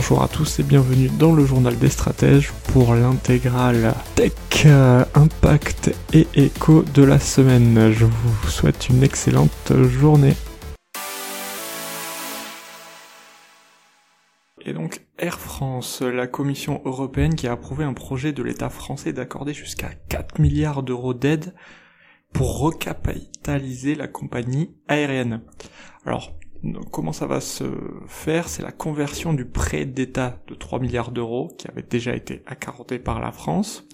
Bonjour à tous et bienvenue dans le journal des stratèges pour l'intégrale Tech, euh, Impact et Écho de la semaine. Je vous souhaite une excellente journée. Et donc Air France, la Commission européenne qui a approuvé un projet de l'État français d'accorder jusqu'à 4 milliards d'euros d'aide pour recapitaliser la compagnie aérienne. Alors, comment ça va se faire? C'est la conversion du prêt d'État de 3 milliards d'euros qui avait déjà été accordé par la France,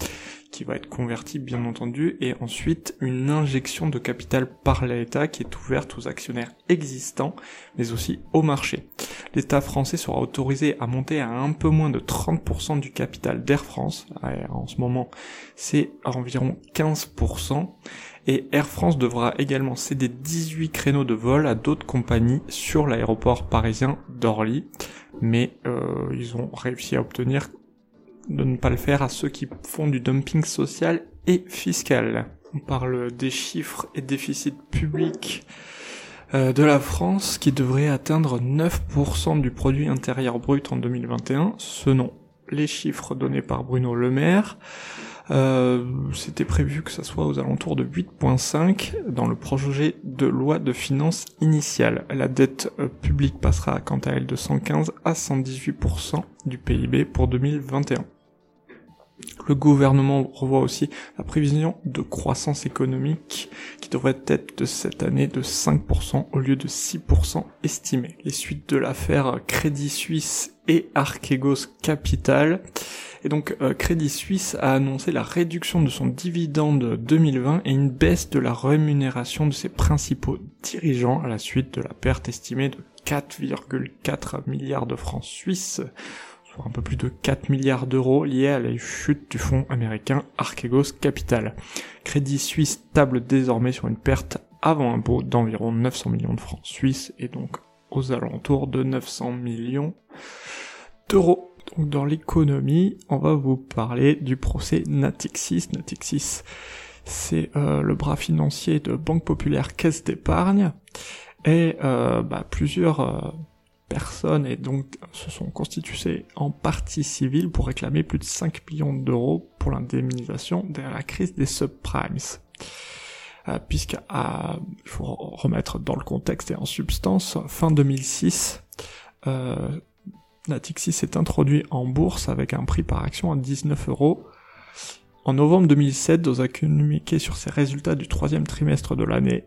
qui va être converti bien entendu, et ensuite une injection de capital par l'État qui est ouverte aux actionnaires existants, mais aussi au marché. L'État français sera autorisé à monter à un peu moins de 30% du capital d'Air France. En ce moment, c'est environ 15%. Et Air France devra également céder 18 créneaux de vol à d'autres compagnies sur l'aéroport parisien d'Orly. Mais euh, ils ont réussi à obtenir de ne pas le faire à ceux qui font du dumping social et fiscal. On parle des chiffres et déficits publics euh, de la France qui devrait atteindre 9% du produit intérieur brut en 2021, selon les chiffres donnés par Bruno Le Maire. Euh, c'était prévu que ça soit aux alentours de 8.5 dans le projet de loi de finances initiale. La dette euh, publique passera quant à elle de 115 à 118% du PIB pour 2021. Le gouvernement revoit aussi la prévision de croissance économique qui devrait être de cette année de 5% au lieu de 6% estimé. Les suites de l'affaire Crédit Suisse et Archegos Capital. Et donc euh, Crédit Suisse a annoncé la réduction de son dividende 2020 et une baisse de la rémunération de ses principaux dirigeants à la suite de la perte estimée de 4,4 milliards de francs suisses un peu plus de 4 milliards d'euros liés à la chute du fonds américain Archegos Capital. Crédit Suisse table désormais sur une perte avant impôt d'environ 900 millions de francs suisses et donc aux alentours de 900 millions d'euros. Donc dans l'économie, on va vous parler du procès Natixis. Natixis, c'est euh, le bras financier de Banque Populaire Caisse d'Épargne et euh, bah, plusieurs euh, personnes et donc se sont constituées en partie civile pour réclamer plus de 5 millions d'euros pour l'indemnisation de la crise des subprimes. Euh, puisque il faut remettre dans le contexte et en substance, fin 2006, euh, Natixis s'est introduit en bourse avec un prix par action à 19 euros. En novembre 2007, dans un communiqué sur ses résultats du troisième trimestre de l'année,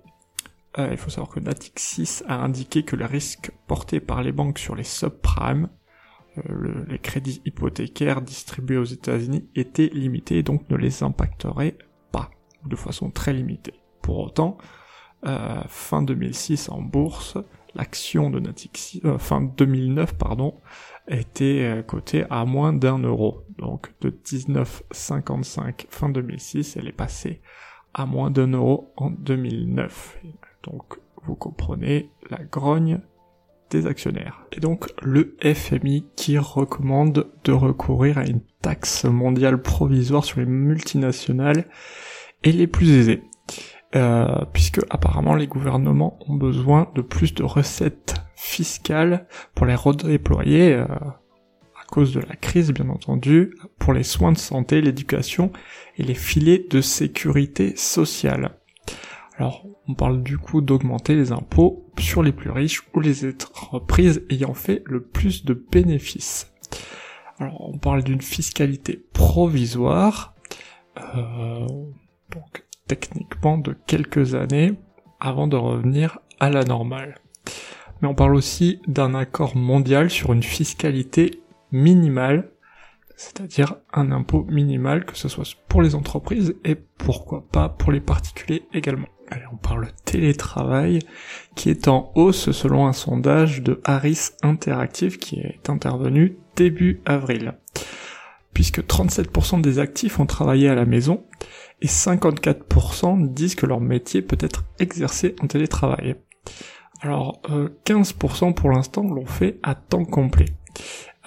euh, il faut savoir que Natixis a indiqué que les risques portés par les banques sur les subprimes, euh, les crédits hypothécaires distribués aux États-Unis, étaient limités et donc ne les impacteraient pas, de façon très limitée. Pour autant, euh, fin 2006 en bourse, l'action de Natixis, fin 2009 pardon, était cotée à moins d'un euro. Donc de 19,55 fin 2006, elle est passée à moins d'un euro en 2009. Donc vous comprenez la grogne des actionnaires. Et donc le FMI qui recommande de recourir à une taxe mondiale provisoire sur les multinationales et les plus aisés. Euh, puisque apparemment les gouvernements ont besoin de plus de recettes fiscales pour les redéployer euh, à cause de la crise bien entendu, pour les soins de santé, l'éducation et les filets de sécurité sociale. Alors, on parle du coup d'augmenter les impôts sur les plus riches ou les entreprises ayant fait le plus de bénéfices. Alors, on parle d'une fiscalité provisoire, euh, donc techniquement de quelques années avant de revenir à la normale. Mais on parle aussi d'un accord mondial sur une fiscalité minimale, c'est-à-dire un impôt minimal, que ce soit pour les entreprises et pourquoi pas pour les particuliers également. Allez, on parle télétravail, qui est en hausse selon un sondage de Harris Interactive qui est intervenu début avril. Puisque 37% des actifs ont travaillé à la maison, et 54% disent que leur métier peut être exercé en télétravail. Alors 15% pour l'instant l'ont fait à temps complet.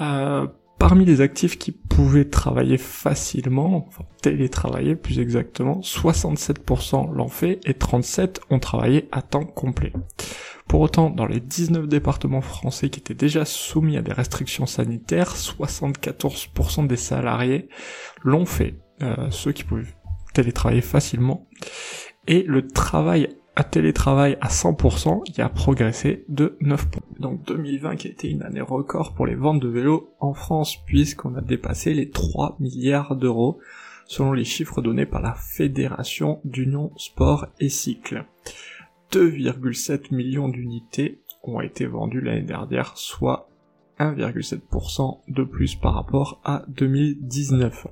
Euh, Parmi les actifs qui pouvaient travailler facilement, enfin télétravailler plus exactement, 67% l'ont fait et 37% ont travaillé à temps complet. Pour autant, dans les 19 départements français qui étaient déjà soumis à des restrictions sanitaires, 74% des salariés l'ont fait, euh, ceux qui pouvaient télétravailler facilement. Et le travail à télétravail à 100%, il a progressé de 9 points. Donc 2020 qui a été une année record pour les ventes de vélos en France puisqu'on a dépassé les 3 milliards d'euros selon les chiffres donnés par la Fédération d'Union Sport et Cycle. 2,7 millions d'unités ont été vendues l'année dernière, soit 1,7% de plus par rapport à 2019.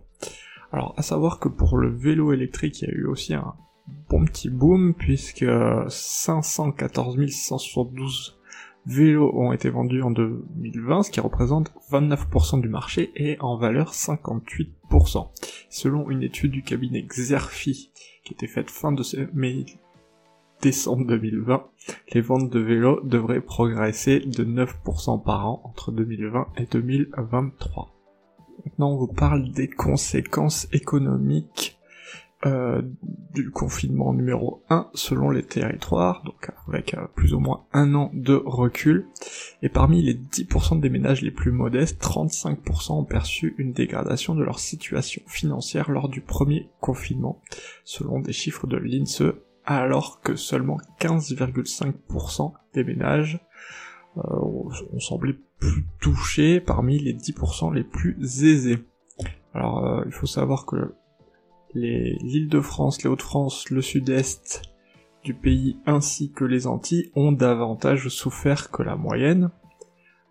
Alors, à savoir que pour le vélo électrique, il y a eu aussi un bon petit boom puisque 514 672 vélos ont été vendus en 2020, ce qui représente 29% du marché et en valeur 58%. Selon une étude du cabinet Xerfi qui était faite fin de mai décembre 2020, les ventes de vélos devraient progresser de 9% par an entre 2020 et 2023. Maintenant, on vous parle des conséquences économiques euh, du confinement numéro 1 selon les territoires, donc avec euh, plus ou moins un an de recul. Et parmi les 10% des ménages les plus modestes, 35% ont perçu une dégradation de leur situation financière lors du premier confinement, selon des chiffres de l'INSEE, alors que seulement 15,5% des ménages euh, ont semblé plus touchés parmi les 10% les plus aisés. Alors il faut savoir que l'île de France, les Hauts-de-France, le sud-est du pays ainsi que les Antilles ont davantage souffert que la moyenne,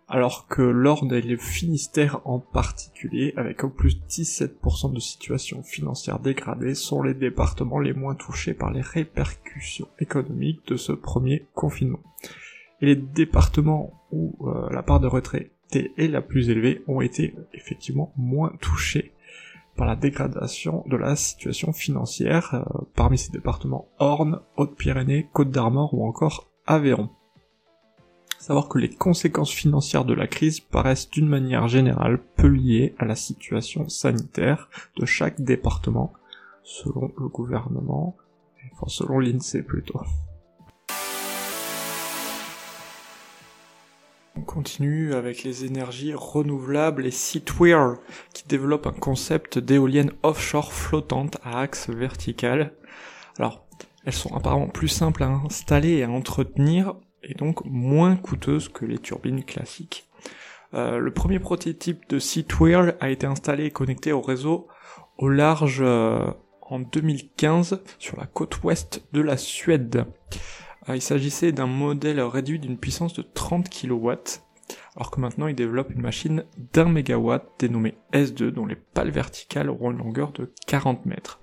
alors que l'Orne et le Finistère en particulier, avec au plus 17% de situation financière dégradée, sont les départements les moins touchés par les répercussions économiques de ce premier confinement. Et les départements où euh, la part de retraité est la plus élevée ont été effectivement moins touchés par la dégradation de la situation financière euh, parmi ces départements Orne, Haute-Pyrénées, Côte d'Armor ou encore Aveyron. Savoir que les conséquences financières de la crise paraissent d'une manière générale peu liées à la situation sanitaire de chaque département, selon le gouvernement, enfin selon l'INSEE plutôt. Continue avec les énergies renouvelables et Seatwheel qui développe un concept d'éolienne offshore flottante à axe vertical. Alors, elles sont apparemment plus simples à installer et à entretenir et donc moins coûteuses que les turbines classiques. Euh, le premier prototype de Seatwheel a été installé et connecté au réseau au large euh, en 2015 sur la côte ouest de la Suède. Ah, il s'agissait d'un modèle réduit d'une puissance de 30 kW, alors que maintenant il développe une machine d'un mégawatt dénommée S2 dont les pales verticales auront une longueur de 40 mètres.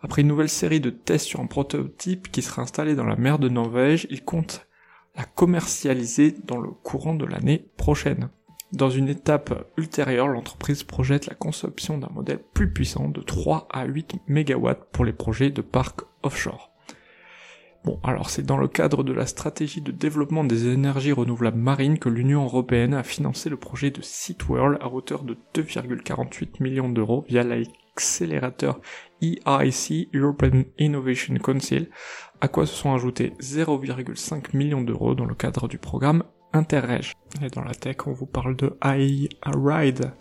Après une nouvelle série de tests sur un prototype qui sera installé dans la mer de Norvège, il compte la commercialiser dans le courant de l'année prochaine. Dans une étape ultérieure, l'entreprise projette la conception d'un modèle plus puissant de 3 à 8 MW pour les projets de parcs offshore. Bon, alors c'est dans le cadre de la stratégie de développement des énergies renouvelables marines que l'Union européenne a financé le projet de SeaWorld à hauteur de 2,48 millions d'euros via l'accélérateur EIC, European Innovation Council, à quoi se sont ajoutés 0,5 millions d'euros dans le cadre du programme Interreg. Et dans la tech, on vous parle de AI Ride,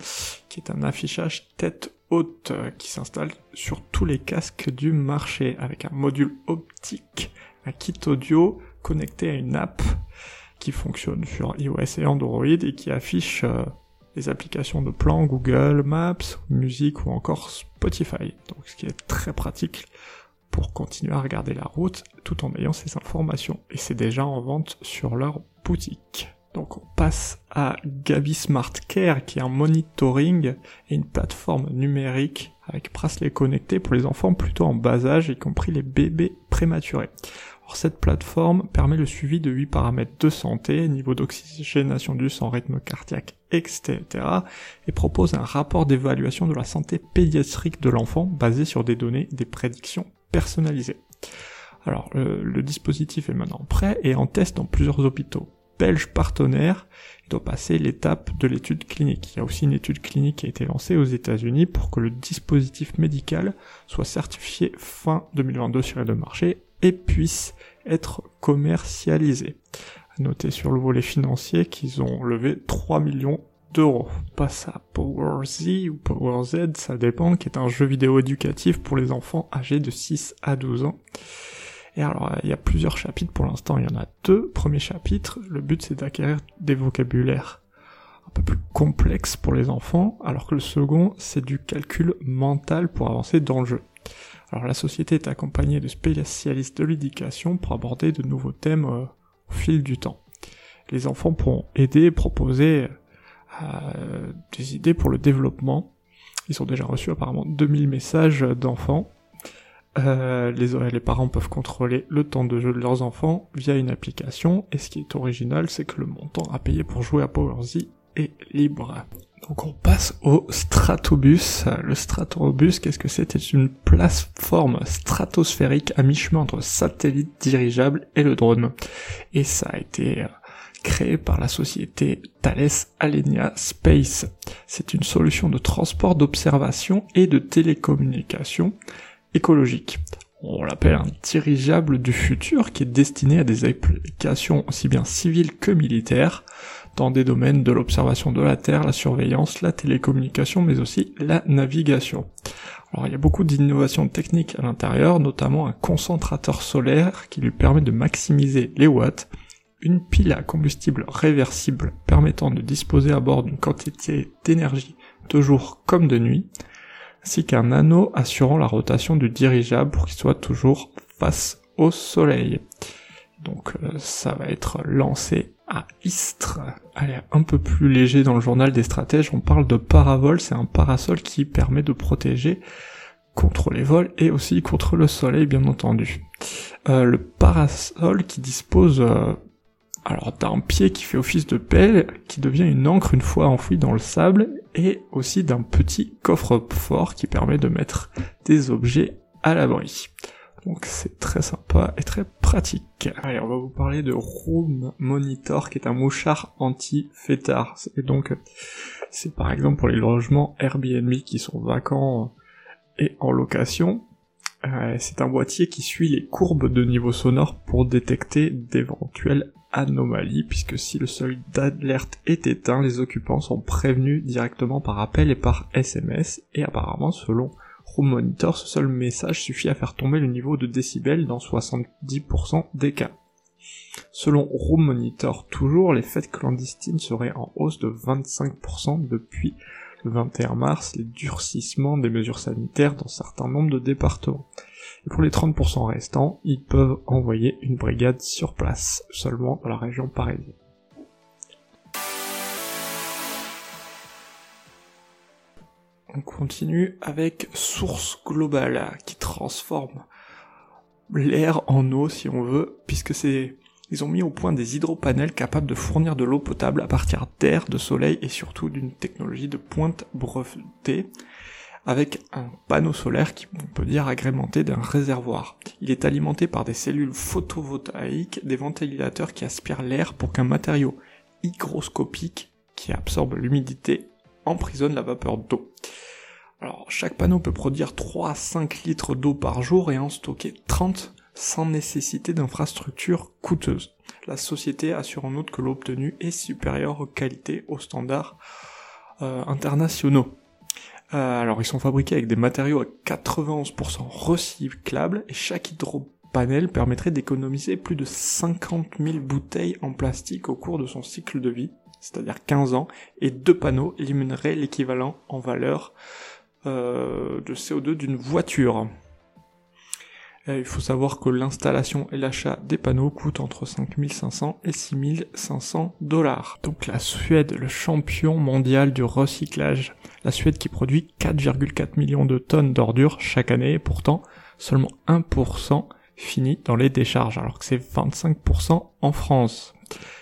qui est un affichage tête haute qui s'installe sur tous les casques du marché avec un module optique un kit audio connecté à une app qui fonctionne sur iOS et Android et qui affiche euh, les applications de plan Google Maps, musique ou encore Spotify. Donc ce qui est très pratique pour continuer à regarder la route tout en ayant ces informations. Et c'est déjà en vente sur leur boutique. Donc on passe à Gabi Smart Care qui est un monitoring et une plateforme numérique avec bracelet connecté pour les enfants plutôt en bas âge, y compris les bébés prématurés. Alors, cette plateforme permet le suivi de 8 paramètres de santé, niveau d'oxygénation du sang, rythme cardiaque, etc. et propose un rapport d'évaluation de la santé pédiatrique de l'enfant basé sur des données des prédictions personnalisées. Alors le dispositif est maintenant prêt et en test dans plusieurs hôpitaux belge partenaire, il doit passer l'étape de l'étude clinique. Il y a aussi une étude clinique qui a été lancée aux États-Unis pour que le dispositif médical soit certifié fin 2022 sur les deux marchés et puisse être commercialisé. À noter sur le volet financier qu'ils ont levé 3 millions d'euros. Passe à Power Z ou Power Z, ça dépend, qui est un jeu vidéo éducatif pour les enfants âgés de 6 à 12 ans. Et alors, il y a plusieurs chapitres pour l'instant, il y en a deux. Premier chapitre, le but c'est d'acquérir des vocabulaires un peu plus complexes pour les enfants, alors que le second, c'est du calcul mental pour avancer dans le jeu. Alors la société est accompagnée de spécialistes de l'éducation pour aborder de nouveaux thèmes euh, au fil du temps. Les enfants pourront aider et proposer euh, des idées pour le développement. Ils ont déjà reçu apparemment 2000 messages d'enfants euh, les, les parents peuvent contrôler le temps de jeu de leurs enfants via une application, et ce qui est original, c'est que le montant à payer pour jouer à PowerZ est libre. Donc on passe au Stratobus. Le Stratobus, qu'est-ce que c'est? C'est une plateforme stratosphérique à mi-chemin entre satellite dirigeable et le drone. Et ça a été euh, créé par la société Thales Alenia Space. C'est une solution de transport d'observation et de télécommunication écologique. On l'appelle un dirigeable du futur qui est destiné à des applications aussi bien civiles que militaires dans des domaines de l'observation de la Terre, la surveillance, la télécommunication, mais aussi la navigation. Alors il y a beaucoup d'innovations techniques à l'intérieur, notamment un concentrateur solaire qui lui permet de maximiser les watts, une pile à combustible réversible permettant de disposer à bord d'une quantité d'énergie de jour comme de nuit, ainsi qu'un anneau assurant la rotation du dirigeable pour qu'il soit toujours face au soleil. Donc euh, ça va être lancé à Istres. Allez, un peu plus léger dans le journal des stratèges, on parle de paravol, c'est un parasol qui permet de protéger contre les vols et aussi contre le soleil bien entendu. Euh, le parasol qui dispose euh, alors d'un pied qui fait office de pelle, qui devient une encre une fois enfoui dans le sable, et aussi d'un petit coffre-fort qui permet de mettre des objets à l'abri. Donc c'est très sympa et très pratique. Allez, on va vous parler de Room Monitor, qui est un mouchard anti-fêtard. Et donc, c'est par exemple pour les logements Airbnb qui sont vacants et en location. Euh, c'est un boîtier qui suit les courbes de niveau sonore pour détecter d'éventuels anomalie, puisque si le seuil d'alerte est éteint, les occupants sont prévenus directement par appel et par SMS, et apparemment, selon Room Monitor, ce seul message suffit à faire tomber le niveau de décibels dans 70% des cas. Selon Room Monitor, toujours, les fêtes clandestines seraient en hausse de 25% depuis le 21 mars, les durcissements des mesures sanitaires dans certains nombres de départements. Et pour les 30% restants, ils peuvent envoyer une brigade sur place, seulement dans la région parisienne. On continue avec Source Globale, qui transforme l'air en eau si on veut, puisque c'est ils ont mis au point des hydropanels capables de fournir de l'eau potable à partir d'air, de soleil et surtout d'une technologie de pointe brevetée avec un panneau solaire qui, on peut dire, agrémenté d'un réservoir. Il est alimenté par des cellules photovoltaïques, des ventilateurs qui aspirent l'air pour qu'un matériau hygroscopique qui absorbe l'humidité emprisonne la vapeur d'eau. Alors, chaque panneau peut produire 3 à 5 litres d'eau par jour et en stocker 30 sans nécessité d'infrastructures coûteuses. La société assure en outre que l'eau obtenue est supérieure aux qualités aux standards euh, internationaux. Euh, alors ils sont fabriqués avec des matériaux à 91% recyclables et chaque hydropanel permettrait d'économiser plus de 50 000 bouteilles en plastique au cours de son cycle de vie, c'est-à-dire 15 ans, et deux panneaux élimineraient l'équivalent en valeur euh, de CO2 d'une voiture. il faut savoir que l'installation et l'achat des panneaux coûtent entre 5500 et 6500 dollars. Donc la Suède, le champion mondial du recyclage. La Suède qui produit 4,4 millions de tonnes d'ordures chaque année, et pourtant seulement 1% finit dans les décharges, alors que c'est 25% en France.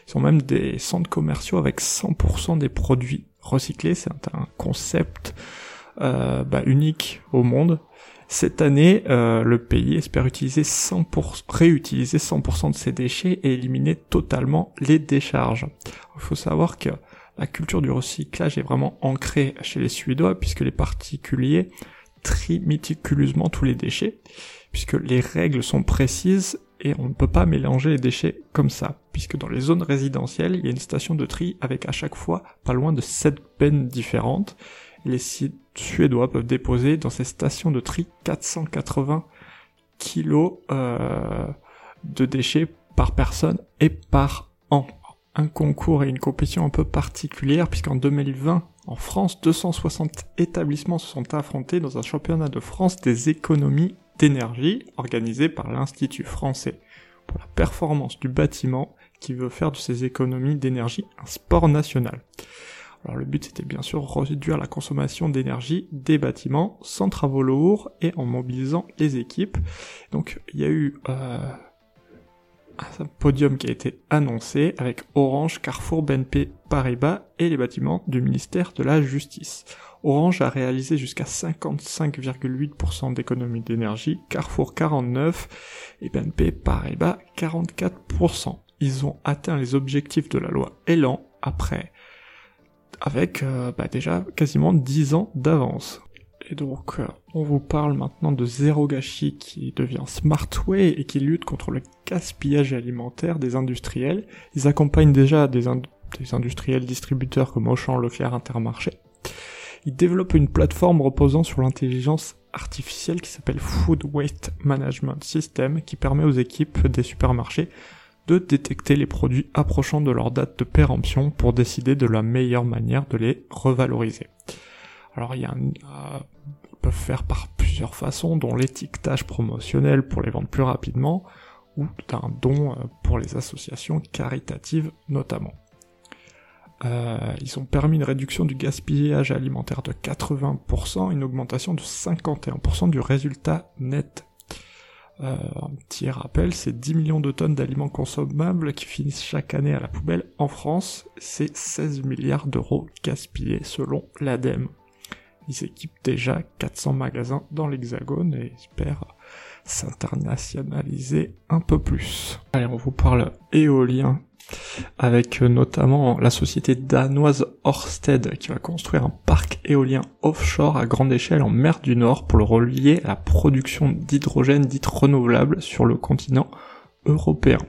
Ils ont même des centres commerciaux avec 100% des produits recyclés, c'est un concept bah, unique au monde. Cette année, euh, le pays espère utiliser 100%, réutiliser 100% de ses déchets et éliminer totalement les décharges. Il faut savoir que la culture du recyclage est vraiment ancrée chez les Suédois puisque les particuliers trient méticuleusement tous les déchets puisque les règles sont précises et on ne peut pas mélanger les déchets comme ça, puisque dans les zones résidentielles, il y a une station de tri avec à chaque fois pas loin de 7 bennes différentes, les suédois peuvent déposer dans ces stations de tri 480 kilos euh, de déchets par personne et par an. Un concours et une compétition un peu particulière puisqu'en 2020, en France, 260 établissements se sont affrontés dans un championnat de France des économies d'énergie organisé par l'Institut français pour la performance du bâtiment qui veut faire de ces économies d'énergie un sport national. Alors le but c'était bien sûr réduire la consommation d'énergie des bâtiments sans travaux lourds et en mobilisant les équipes. Donc il y a eu euh, un podium qui a été annoncé avec Orange, Carrefour, BNP, Paribas et les bâtiments du ministère de la Justice. Orange a réalisé jusqu'à 55,8% d'économie d'énergie, Carrefour 49 et BNP Paribas 44%. Ils ont atteint les objectifs de la loi Elan après avec euh, bah déjà quasiment 10 ans d'avance. Et donc, euh, on vous parle maintenant de Zero Gâchis qui devient Smartway et qui lutte contre le gaspillage alimentaire des industriels. Ils accompagnent déjà des, des industriels distributeurs comme Auchan, Leclerc, Intermarché. Ils développent une plateforme reposant sur l'intelligence artificielle qui s'appelle Food Waste Management System qui permet aux équipes des supermarchés de détecter les produits approchant de leur date de péremption pour décider de la meilleure manière de les revaloriser. Alors il y a un, euh, peuvent faire par plusieurs façons, dont l'étiquetage promotionnel pour les vendre plus rapidement, ou d'un don euh, pour les associations caritatives notamment. Euh, ils ont permis une réduction du gaspillage alimentaire de 80%, une augmentation de 51% du résultat net euh, un petit rappel, c'est 10 millions de tonnes d'aliments consommables qui finissent chaque année à la poubelle en France. C'est 16 milliards d'euros gaspillés selon l'ADEME. Ils équipent déjà 400 magasins dans l'Hexagone et espèrent s'internationaliser un peu plus. Allez, on vous parle éolien avec euh, notamment la société danoise Ørsted qui va construire un parc éolien offshore à grande échelle en mer du Nord pour le relier à la production d'hydrogène dite renouvelable sur le continent européen.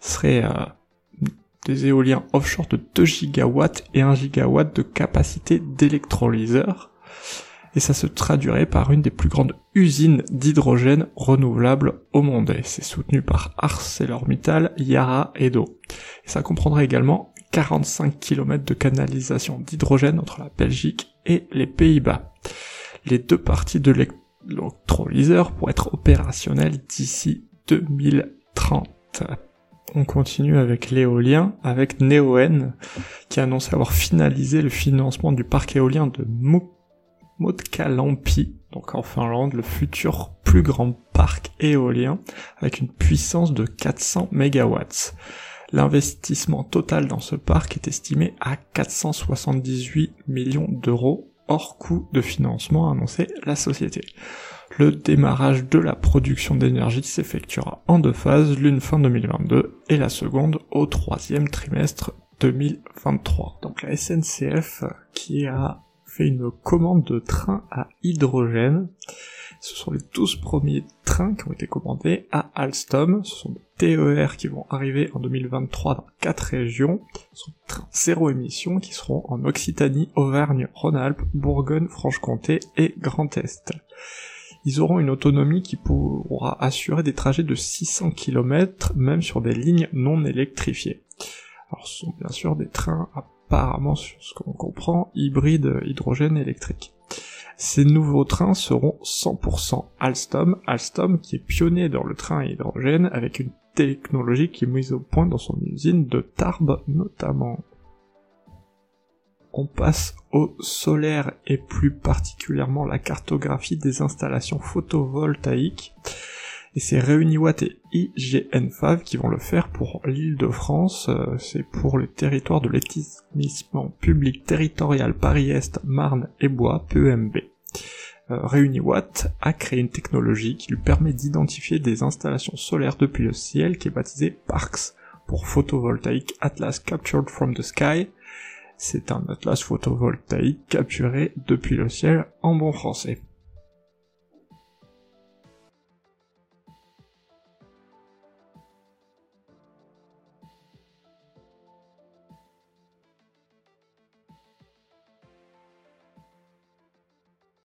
Ce serait euh, des éoliens offshore de 2 gigawatts et 1 gigawatt de capacité d'électrolyseur et ça se traduirait par une des plus grandes usines d'hydrogène renouvelable au monde. Et c'est soutenu par ArcelorMittal, Yara et Do. Et ça comprendrait également 45 km de canalisation d'hydrogène entre la Belgique et les Pays-Bas. Les deux parties de l'électrolyseur pourraient être opérationnelles d'ici 2030. On continue avec l'éolien, avec Neoen, qui a annoncé avoir finalisé le financement du parc éolien de Motkalampi, donc en Finlande, le futur plus grand parc éolien avec une puissance de 400 MW. L'investissement total dans ce parc est estimé à 478 millions d'euros hors coût de financement annoncé la société. Le démarrage de la production d'énergie s'effectuera en deux phases, l'une fin 2022 et la seconde au troisième trimestre 2023. Donc la SNCF qui a fait une commande de train à hydrogène. Ce sont les 12 premiers trains qui ont été commandés à Alstom. Ce sont des TER qui vont arriver en 2023 dans quatre régions. Ce sont des trains zéro émission qui seront en Occitanie, Auvergne, Rhône-Alpes, Bourgogne, Franche-Comté et Grand Est. Ils auront une autonomie qui pourra assurer des trajets de 600 km même sur des lignes non électrifiées. Alors ce sont bien sûr des trains apparemment, ce qu'on comprend, hybride hydrogène électrique. Ces nouveaux trains seront 100% Alstom, Alstom qui est pionnier dans le train à hydrogène avec une technologie qui est mise au point dans son usine de Tarbes notamment. On passe au solaire et plus particulièrement la cartographie des installations photovoltaïques. Et c'est Réuniwatt et IGN5 qui vont le faire pour l'île de France. Euh, c'est pour le territoire de l'établissement public territorial Paris-Est, Marne et Bois, PEMB. Euh, Réuniwatt a créé une technologie qui lui permet d'identifier des installations solaires depuis le ciel qui est baptisée PARCS pour photovoltaïque Atlas Captured from the Sky. C'est un atlas photovoltaïque capturé depuis le ciel en bon français.